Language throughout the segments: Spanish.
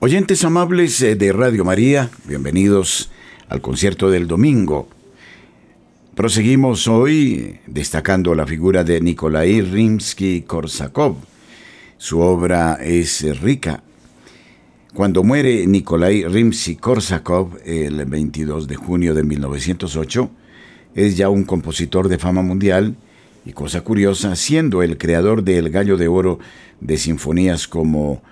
Oyentes amables eh, de Radio María, bienvenidos al concierto del domingo. Proseguimos hoy destacando la figura de Nikolai Rimsky-Korsakov. Su obra es rica. Cuando muere Nikolai Rimsky-Korsakov el 22 de junio de 1908, es ya un compositor de fama mundial y cosa curiosa, siendo el creador del Gallo de Oro de sinfonías como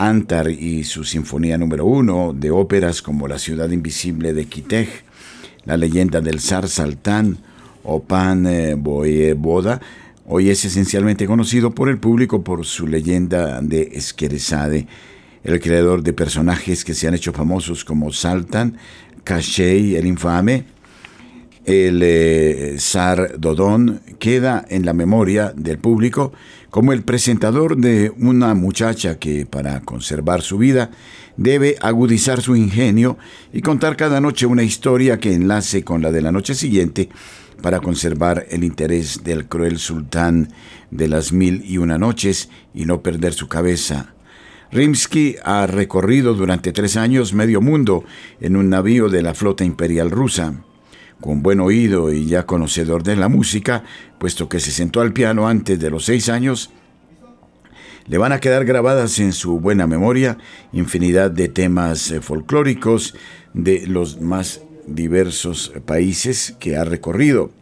Antar y su Sinfonía número uno, de óperas como La ciudad invisible de Kitej, La leyenda del zar Saltán o Pan eh, Boda, hoy es esencialmente conocido por el público por su leyenda de Esquerezade, el creador de personajes que se han hecho famosos como Saltan, Kashey el infame, el eh, zar Dodón, queda en la memoria del público como el presentador de una muchacha que, para conservar su vida, debe agudizar su ingenio y contar cada noche una historia que enlace con la de la noche siguiente para conservar el interés del cruel sultán de las mil y una noches y no perder su cabeza. Rimsky ha recorrido durante tres años medio mundo en un navío de la flota imperial rusa con buen oído y ya conocedor de la música, puesto que se sentó al piano antes de los seis años, le van a quedar grabadas en su buena memoria infinidad de temas eh, folclóricos de los más diversos países que ha recorrido.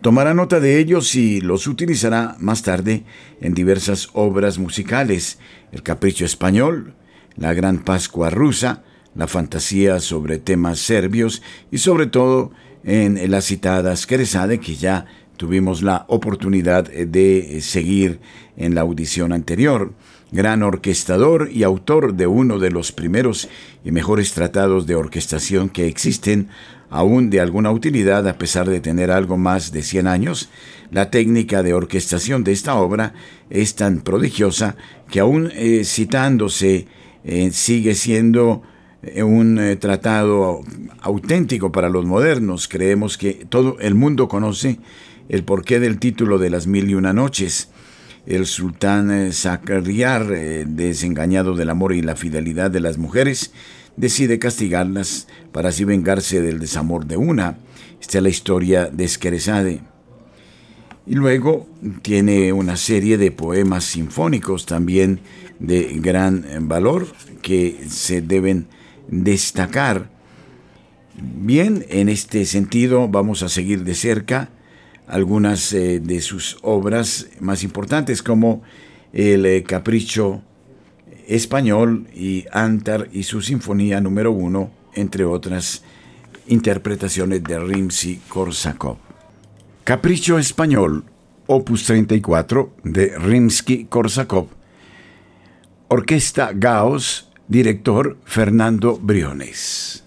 Tomará nota de ellos y los utilizará más tarde en diversas obras musicales, El Capricho Español, La Gran Pascua Rusa, la fantasía sobre temas serbios y sobre todo en la citada Skeresade que ya tuvimos la oportunidad de seguir en la audición anterior. Gran orquestador y autor de uno de los primeros y mejores tratados de orquestación que existen, aún de alguna utilidad a pesar de tener algo más de 100 años, la técnica de orquestación de esta obra es tan prodigiosa que aún eh, citándose eh, sigue siendo eh, un eh, tratado auténtico para los modernos. Creemos que todo el mundo conoce el porqué del título de las mil y una noches. El sultán eh, desengañado del amor y la fidelidad de las mujeres, decide castigarlas para así vengarse del desamor de una. Esta es la historia de Esquerezade. Y luego tiene una serie de poemas sinfónicos también de gran valor que se deben destacar. Bien, en este sentido vamos a seguir de cerca algunas eh, de sus obras más importantes como el eh, Capricho Español y Antar y su Sinfonía número uno, entre otras interpretaciones de Rimsky-Korsakov. Capricho Español, opus 34 de Rimsky-Korsakov. Orquesta Gauss Director Fernando Briones.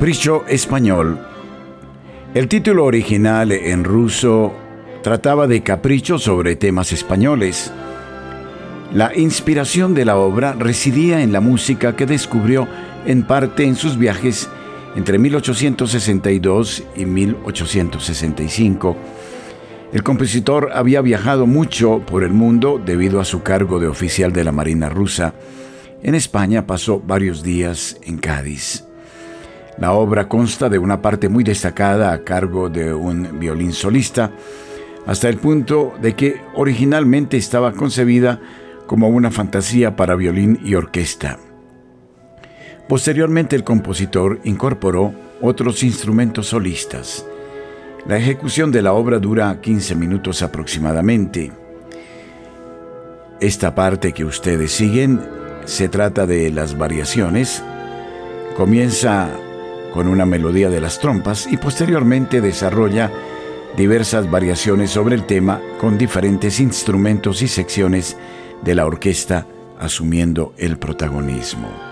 Capricho Español. El título original en ruso trataba de capricho sobre temas españoles. La inspiración de la obra residía en la música que descubrió en parte en sus viajes entre 1862 y 1865. El compositor había viajado mucho por el mundo debido a su cargo de oficial de la Marina rusa. En España pasó varios días en Cádiz. La obra consta de una parte muy destacada a cargo de un violín solista, hasta el punto de que originalmente estaba concebida como una fantasía para violín y orquesta. Posteriormente el compositor incorporó otros instrumentos solistas. La ejecución de la obra dura 15 minutos aproximadamente. Esta parte que ustedes siguen se trata de las variaciones. Comienza con una melodía de las trompas y posteriormente desarrolla diversas variaciones sobre el tema con diferentes instrumentos y secciones de la orquesta asumiendo el protagonismo.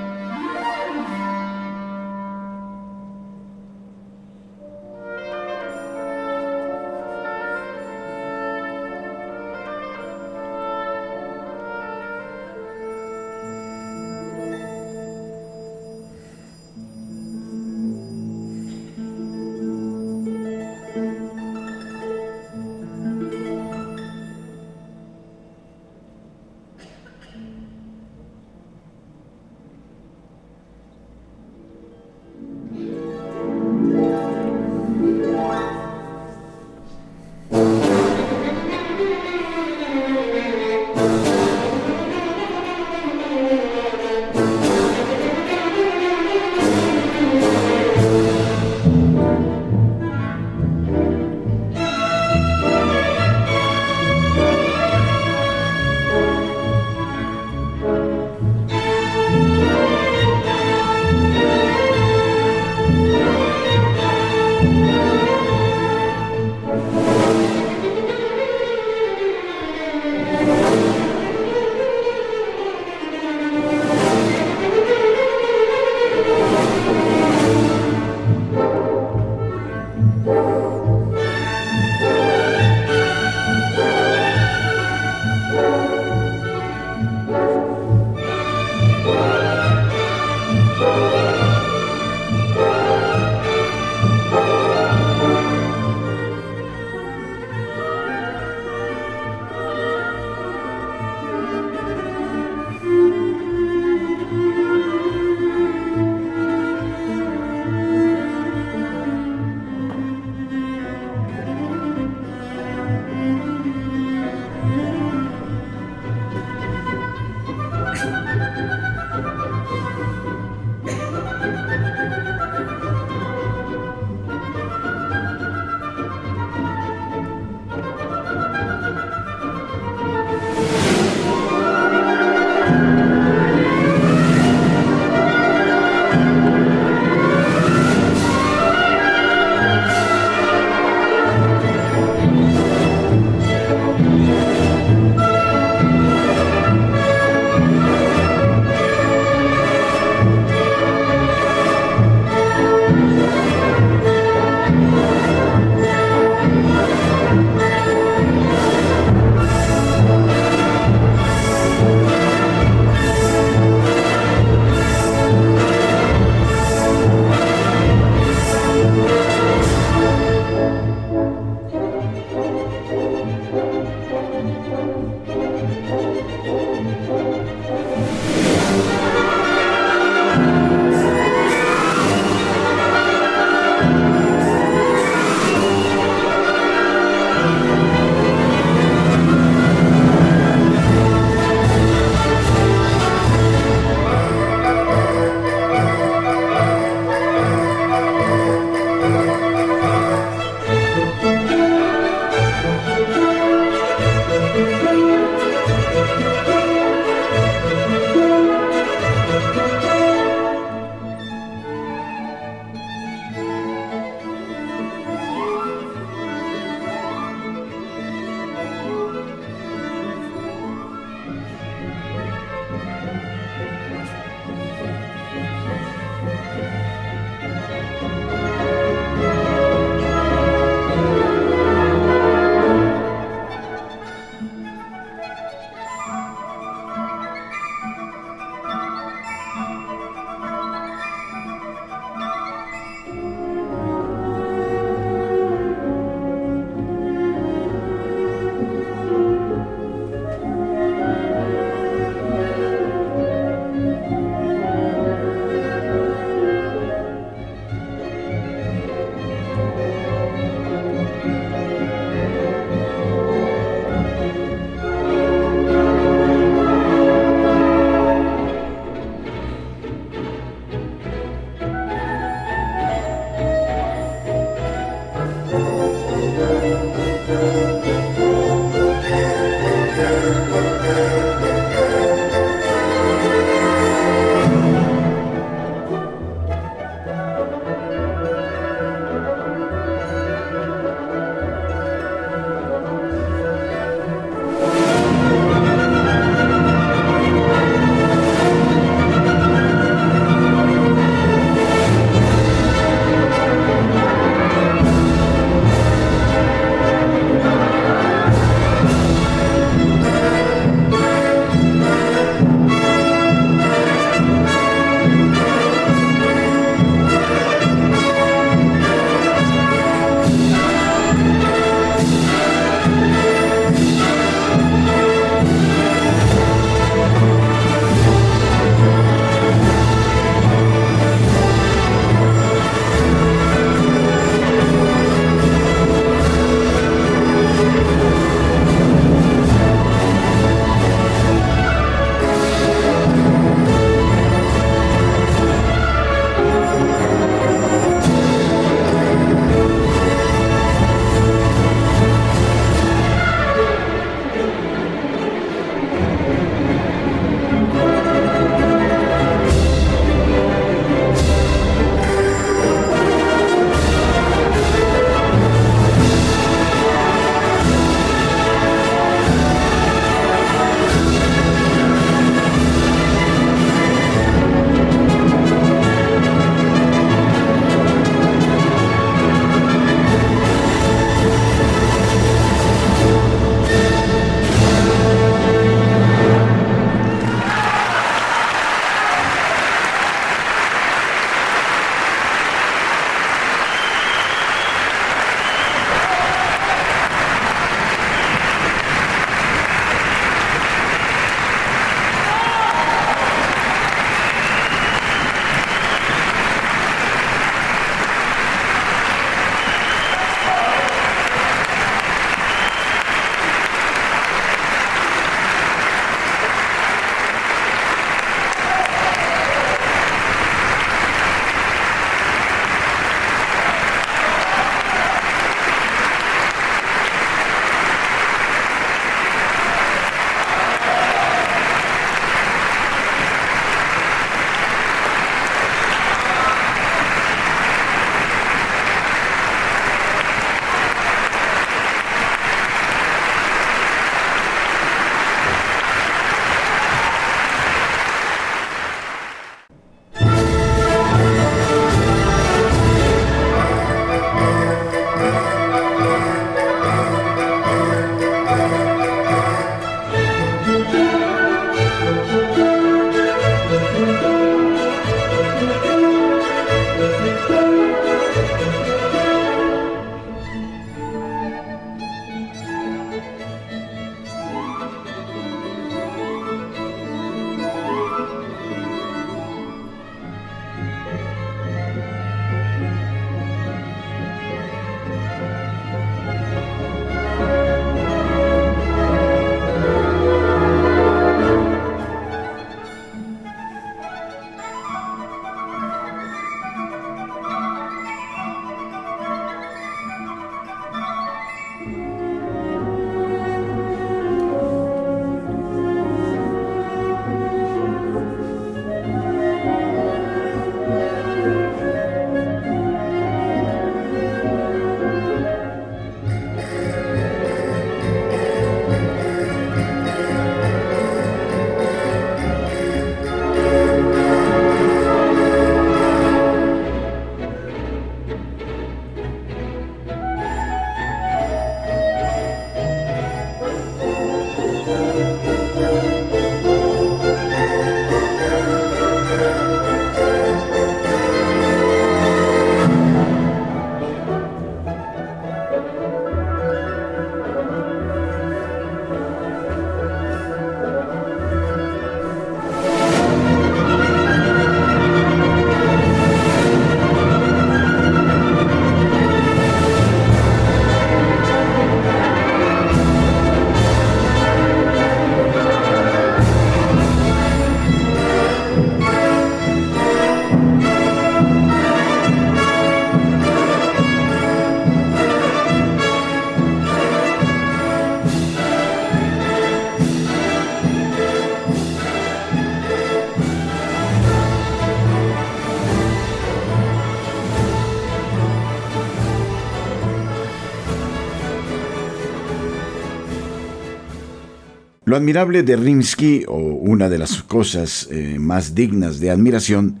Lo admirable de Rimsky, o una de las cosas eh, más dignas de admiración,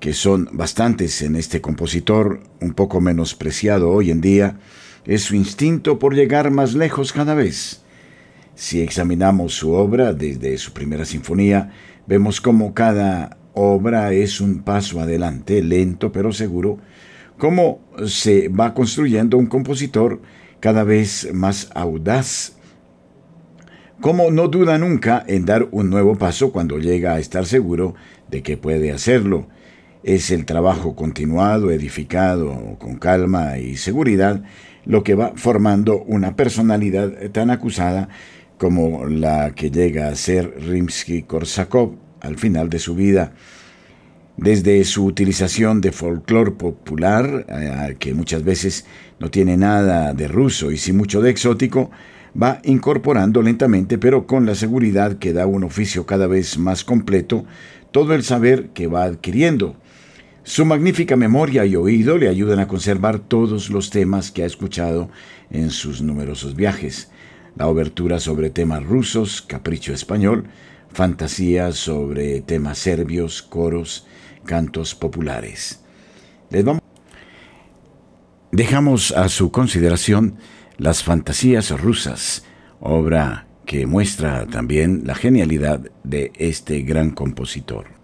que son bastantes en este compositor, un poco menospreciado hoy en día, es su instinto por llegar más lejos cada vez. Si examinamos su obra desde su primera sinfonía, vemos cómo cada obra es un paso adelante, lento pero seguro, cómo se va construyendo un compositor cada vez más audaz, cómo no duda nunca en dar un nuevo paso cuando llega a estar seguro de que puede hacerlo. Es el trabajo continuado, edificado, con calma y seguridad, lo que va formando una personalidad tan acusada como la que llega a ser Rimsky-Korsakov al final de su vida. Desde su utilización de folclore popular, eh, que muchas veces no tiene nada de ruso y sin mucho de exótico, va incorporando lentamente, pero con la seguridad que da un oficio cada vez más completo, todo el saber que va adquiriendo. Su magnífica memoria y oído le ayudan a conservar todos los temas que ha escuchado en sus numerosos viajes. La obertura sobre temas rusos, Capricho español, fantasías sobre temas serbios, coros, cantos populares. Dejamos a su consideración las fantasías rusas, obra que muestra también la genialidad de este gran compositor.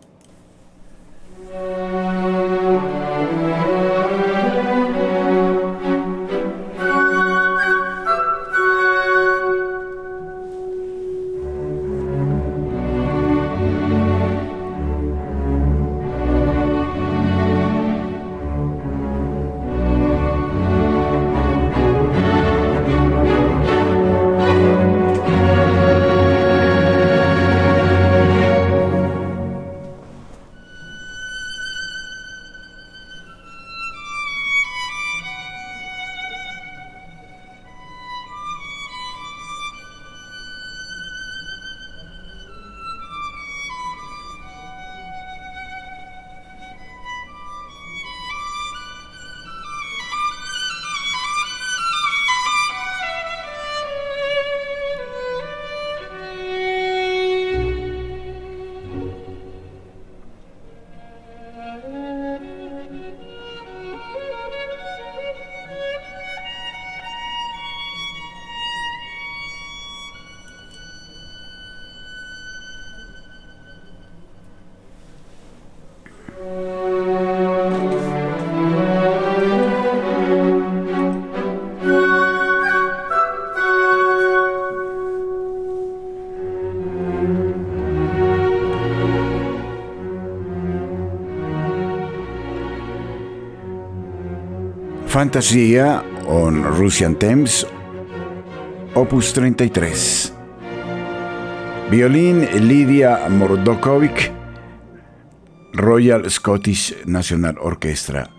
Fantasía on Russian Thames, opus 33. Violín Lidia Mordokovic, Royal Scottish National Orchestra.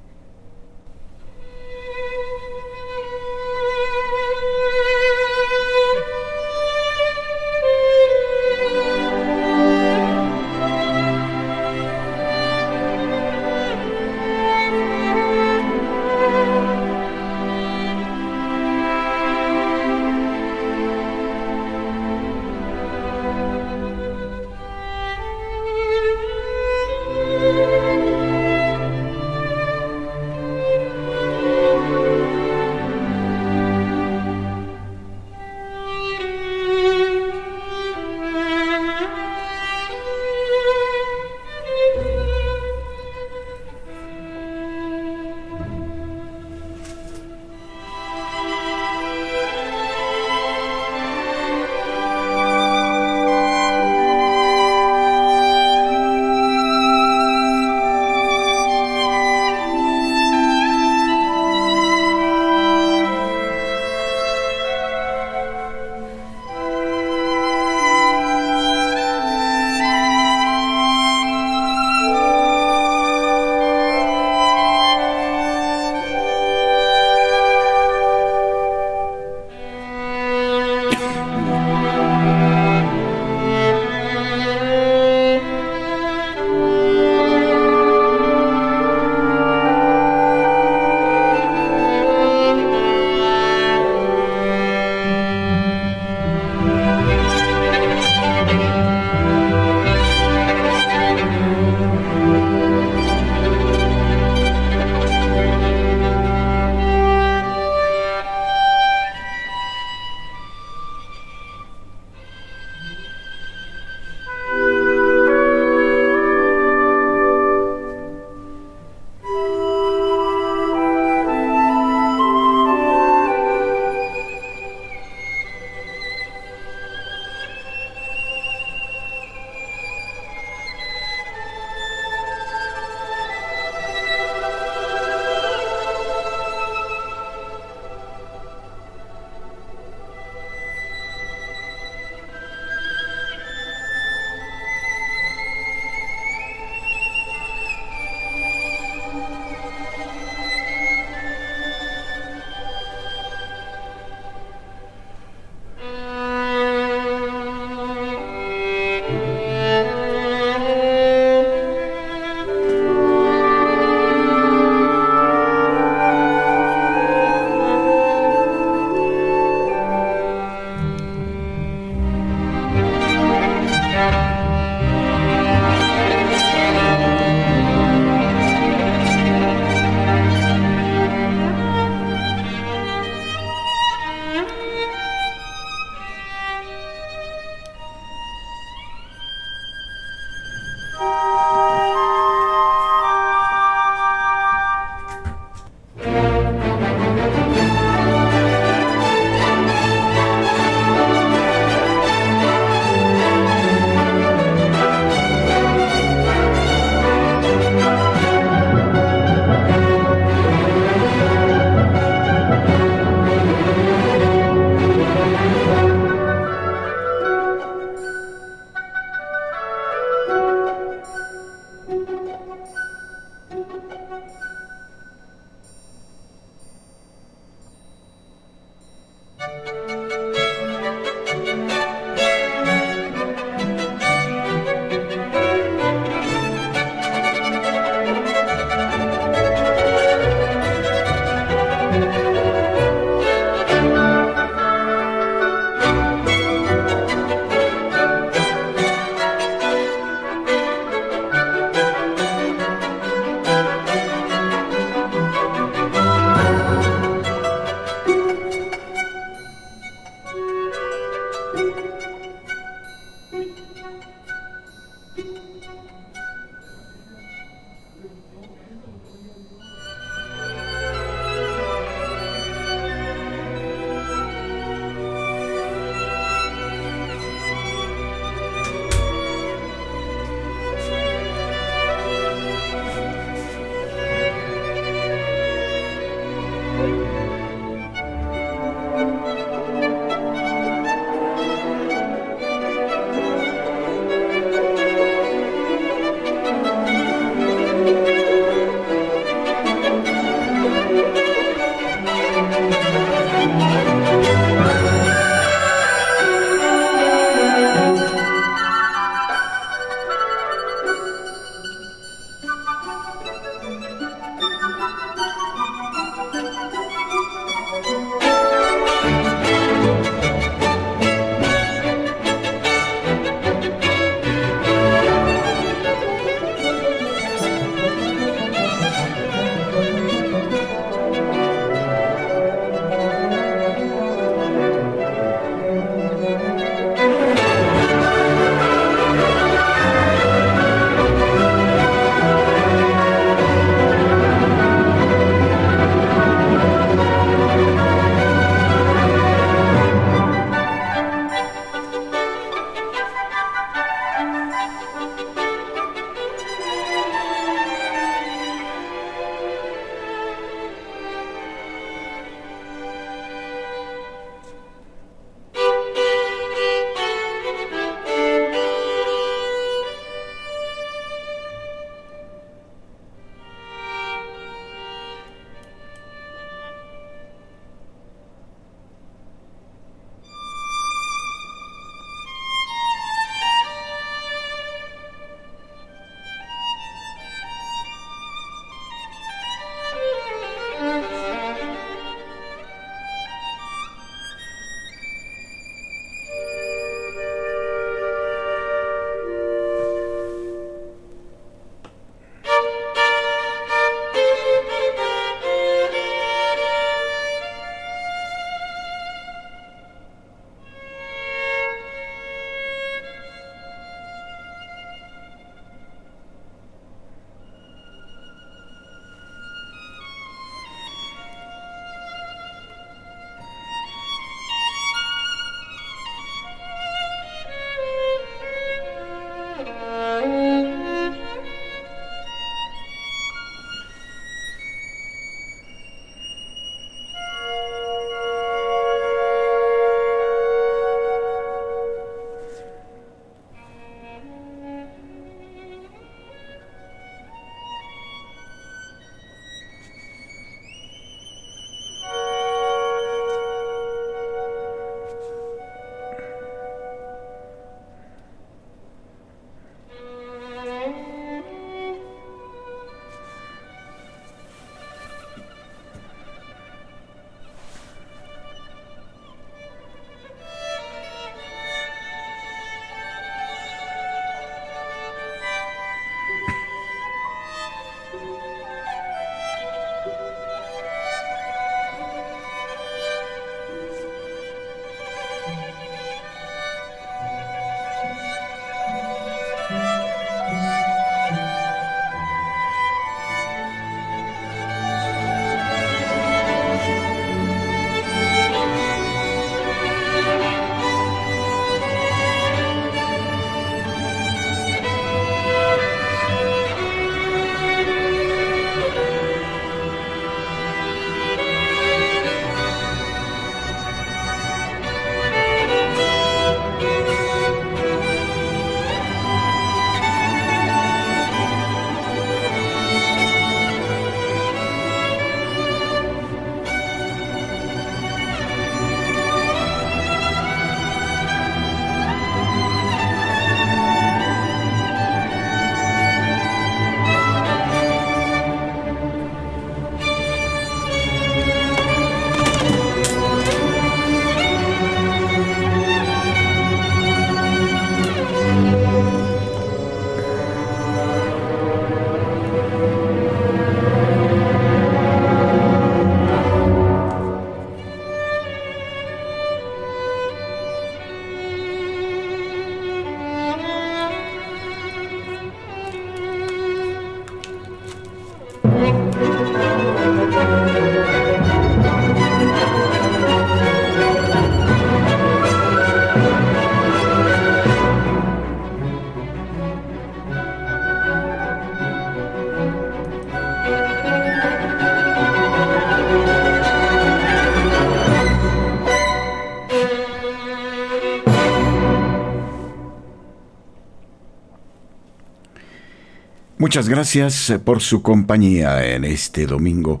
Muchas gracias eh, por su compañía en este domingo.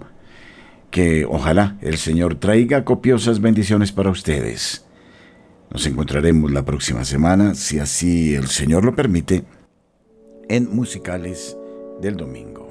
Que ojalá el Señor traiga copiosas bendiciones para ustedes. Nos encontraremos la próxima semana, si así el Señor lo permite, en Musicales del Domingo.